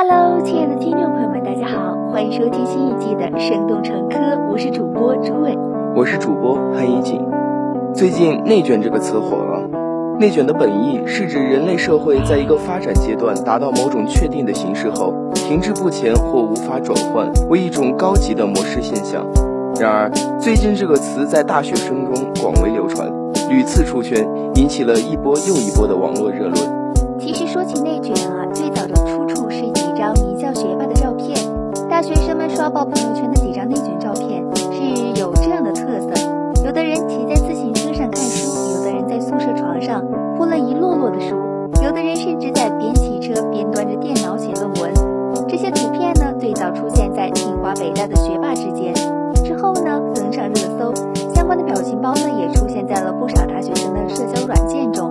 Hello，亲爱的听众朋友们，大家好，欢迎收听新一季的《生动成科》，我是主播朱伟，我是主播潘一锦。最近“内卷”这个词火了，内卷的本意是指人类社会在一个发展阶段达到某种确定的形式后，停滞不前或无法转换为一种高级的模式现象。然而，最近这个词在大学生中广为流传，屡次出圈，引起了一波又一波的网络热论。其实说起内卷啊，最早的出处大学生们刷爆朋友圈的几张内卷照片是有这样的特色：有的人骑在自行车上看书，有的人在宿舍床上铺了一摞摞的书，有的人甚至在边骑车边端着电脑写论文。这些图片呢，最早出现在清华北大的学霸之间，之后呢，登上热搜，相关的表情包呢，也出现在了不少大学生的社交软件中。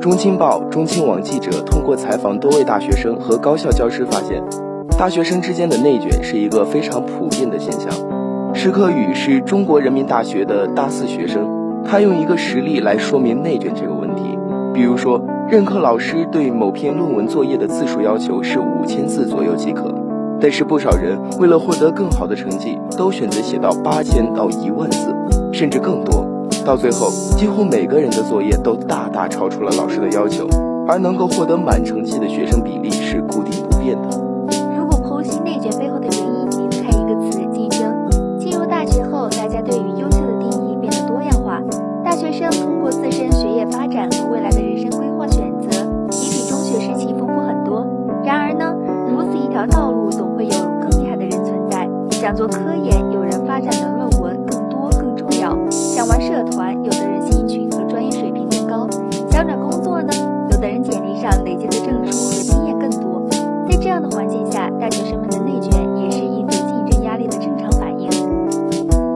中青报、中青网记者通过采访多位大学生和高校教师发现，大学生之间的内卷是一个非常普遍的现象。石可宇是中国人民大学的大四学生，他用一个实例来说明内卷这个问题。比如说，任课老师对某篇论文作业的字数要求是五千字左右即可，但是不少人为了获得更好的成绩，都选择写到八千到一万字，甚至更多。到最后，几乎每个人的作业都大大超出了老师的要求，而能够获得满成绩的学生比例是固定不变的。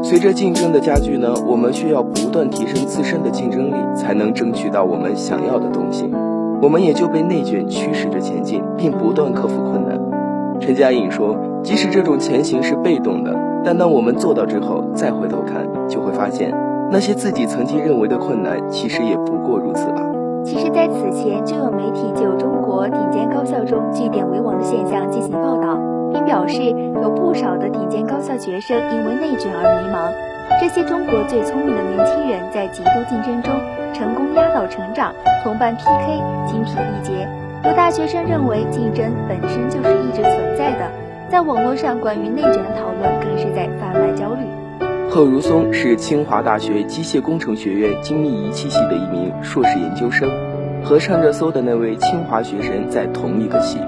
随着竞争的加剧呢，我们需要不断提升自身的竞争力，才能争取到我们想要的东西。我们也就被内卷驱使着前进，并不断克服困难。陈佳颖说：“即使这种前行是被动的，但当我们做到之后，再回头看，就会发现那些自己曾经认为的困难，其实也不过如此吧。”其实，在此前就有媒体就中国顶尖高校中据点为王的现象进行报道，并表示有不少的顶尖高校学生因为内卷而迷茫。这些中国最聪明的年轻人在极度竞争中成功压倒成长，同伴 PK 精疲力竭。有大学生认为竞争本身就是一直存在的，在网络上关于内卷的讨论更是在贩卖焦虑。贺如松是清华大学机械工程学院精密仪器系的一名硕士研究生，和上热搜的那位清华学生在同一个系。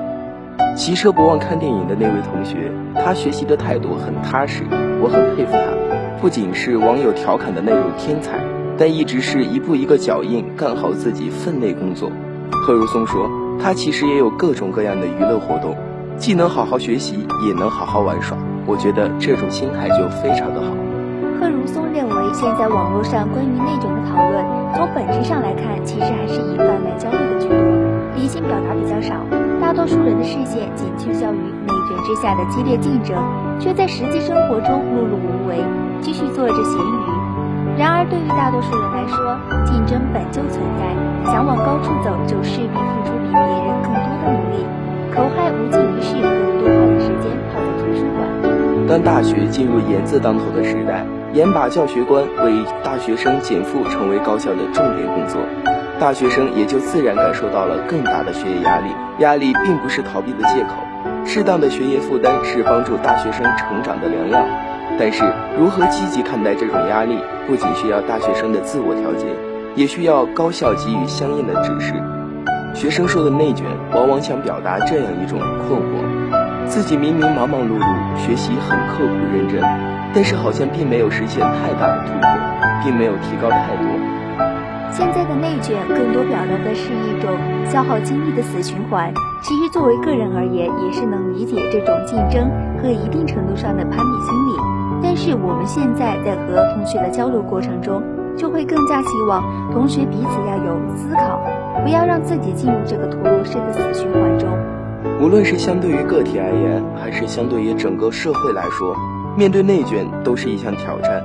骑车不忘看电影的那位同学，他学习的态度很踏实，我很佩服他。不仅是网友调侃的那种天才，但一直是一步一个脚印干好自己分内工作。贺如松说，他其实也有各种各样的娱乐活动，既能好好学习，也能好好玩耍。我觉得这种心态就非常的好。贺如松认为，现在网络上关于内卷的讨论，从本质上来看，其实还是以贩卖焦虑的居多，理性表达比较少。大多数人的视线仅聚焦于内卷之下的激烈竞争，却在实际生活中碌碌无为，继续做着咸鱼。然而，对于大多数人来说，竞争本就存在，想往高处走，就势必付出比别人更多的努力。口嗨无济于事，多花点时间泡在图书馆。当大学进入言字当头的时代，严把教学观为大学生减负成为高校的重点工作，大学生也就自然感受到了更大的学业压力。压力并不是逃避的借口，适当的学业负担是帮助大学生成长的良药。但是，如何积极看待这种压力，不仅需要大学生的自我调节，也需要高校给予相应的指示。学生说的内卷，往往想表达这样一种困惑：自己明明忙忙碌碌，学习很刻苦认真，但是好像并没有实现太大的突破，并没有提高太多。现在的内卷更多表达的是一种消耗精力的死循环。其实，作为个人而言，也是能理解这种竞争和一定程度上的攀比心理。但是，我们现在在和同学的交流过程中，就会更加希望同学彼此要有思考，不要让自己进入这个陀螺式的死循环中。无论是相对于个体而言，还是相对于整个社会来说，面对内卷都是一项挑战。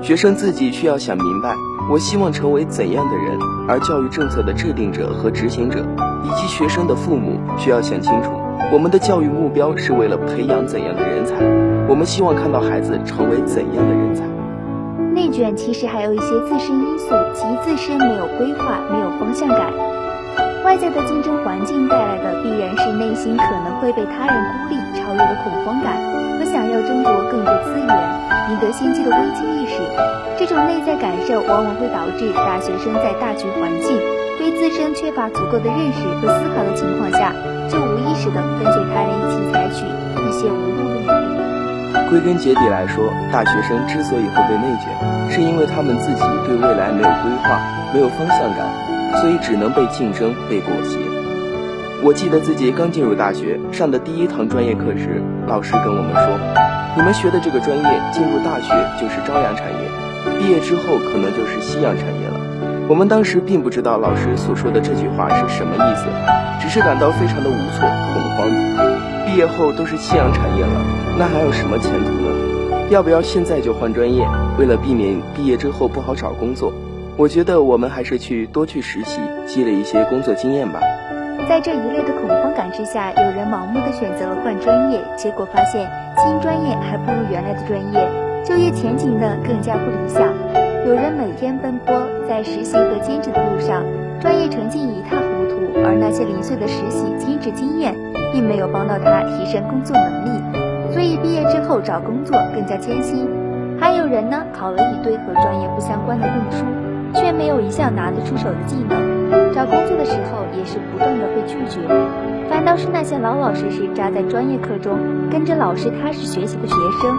学生自己需要想明白。我希望成为怎样的人？而教育政策的制定者和执行者，以及学生的父母需要想清楚，我们的教育目标是为了培养怎样的人才？我们希望看到孩子成为怎样的人才？内卷其实还有一些自身因素，即自身没有规划、没有方向感。外在的竞争环境带来的必然是内心可能会被他人孤立、超越的恐慌感和想要争夺更多资源、赢得先机的危机意识。这种内在感受往往会导致大学生在大局环境对自身缺乏足够的认识和思考的情况下，就无意识地跟随他人一起采取一些无用的努力。归根结底来说，大学生之所以会被内卷，是因为他们自己对未来没有规划、没有方向感，所以只能被竞争、被裹挟。我记得自己刚进入大学上的第一堂专业课时，老师跟我们说：“你们学的这个专业，进入大学就是朝阳产业，毕业之后可能就是夕阳产业了。”我们当时并不知道老师所说的这句话是什么意思，只是感到非常的无措、恐慌。毕业后都是夕阳产业了。那还有什么前途呢？要不要现在就换专业？为了避免毕业之后不好找工作，我觉得我们还是去多去实习，积累一些工作经验吧。在这一类的恐慌感之下，有人盲目的选择了换专业，结果发现新专业还不如原来的专业，就业前景呢更加不理想。有人每天奔波在实习和兼职的路上，专业成绩一塌糊涂，而那些零碎的实习兼职经验，并没有帮到他提升工作能力。所以毕业之后找工作更加艰辛，还有人呢考了一堆和专业不相关的证书，却没有一项拿得出手的技能，找工作的时候也是不断的被拒绝。反倒是那些老老实实扎在专业课中，跟着老师踏实学习的学生，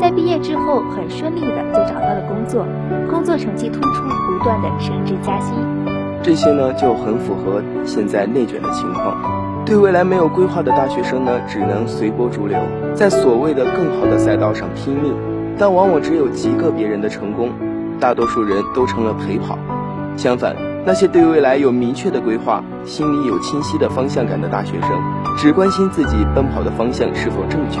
在毕业之后很顺利的就找到了工作，工作成绩突出，不断的升职加薪。这些呢就很符合现在内卷的情况。对未来没有规划的大学生呢，只能随波逐流，在所谓的更好的赛道上拼命，但往往只有极个别人的成功，大多数人都成了陪跑。相反，那些对未来有明确的规划、心里有清晰的方向感的大学生，只关心自己奔跑的方向是否正确，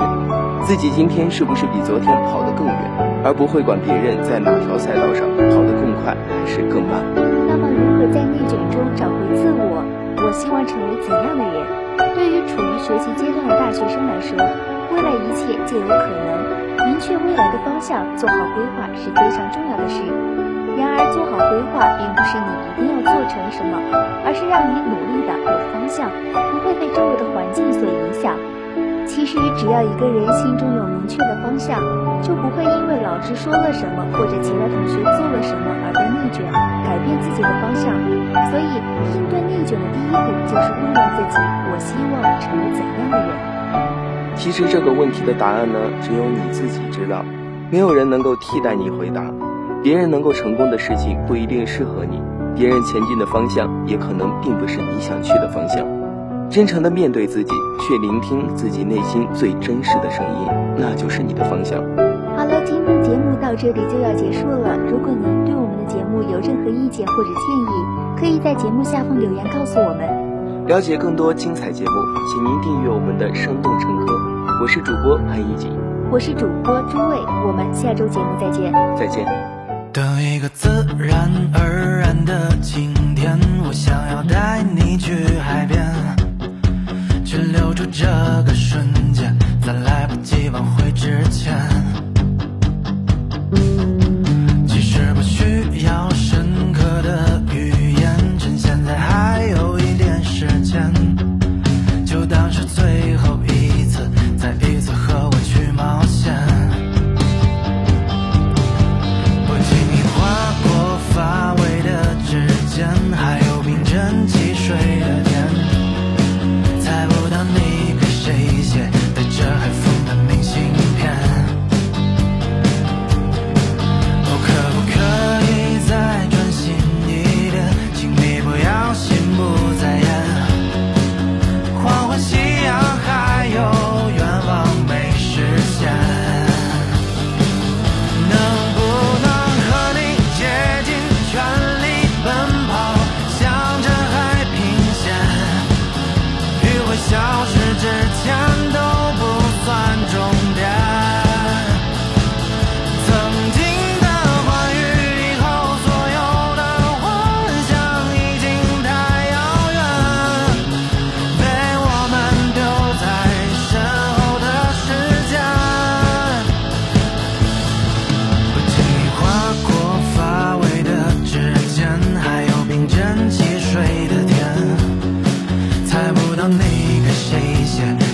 自己今天是不是比昨天跑得更远，而不会管别人在哪条赛道上跑得更快还是更慢。那么，如何在内卷中找回自我？我希望成为怎样的人？对于处于学习阶段的大学生来说，未来一切皆有可能。明确未来的方向，做好规划是非常重要的事。然而，做好规划并不是你一定要做成什么，而是让你努力的有方向，不会被周围的环境所影响。其实，只要一个人心中有明确的方向，就不会因为老师说了什么或者其他同学做了什么而被内卷，改变自己的方向。所以，应对内卷的第一步就是问问自己：我希望成为怎样的人？其实，这个问题的答案呢，只有你自己知道，没有人能够替代你回答。别人能够成功的事情不一定适合你，别人前进的方向也可能并不是你想去的方向。真诚的面对自己，去聆听自己内心最真实的声音，那就是你的方向。好了，今天的节目到这里就要结束了。如果您对我们的节目有任何意见或者建议，可以在节目下方留言告诉我们。了解更多精彩节目，请您订阅我们的《生动成歌》。我是主播潘一锦，我是主播朱卫，我们下周节目再见。再见。等一个自然而然的晴天，我想要带你去海边。去留住这个瞬间，在来不及挽回之前。谁写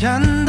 괜찮나?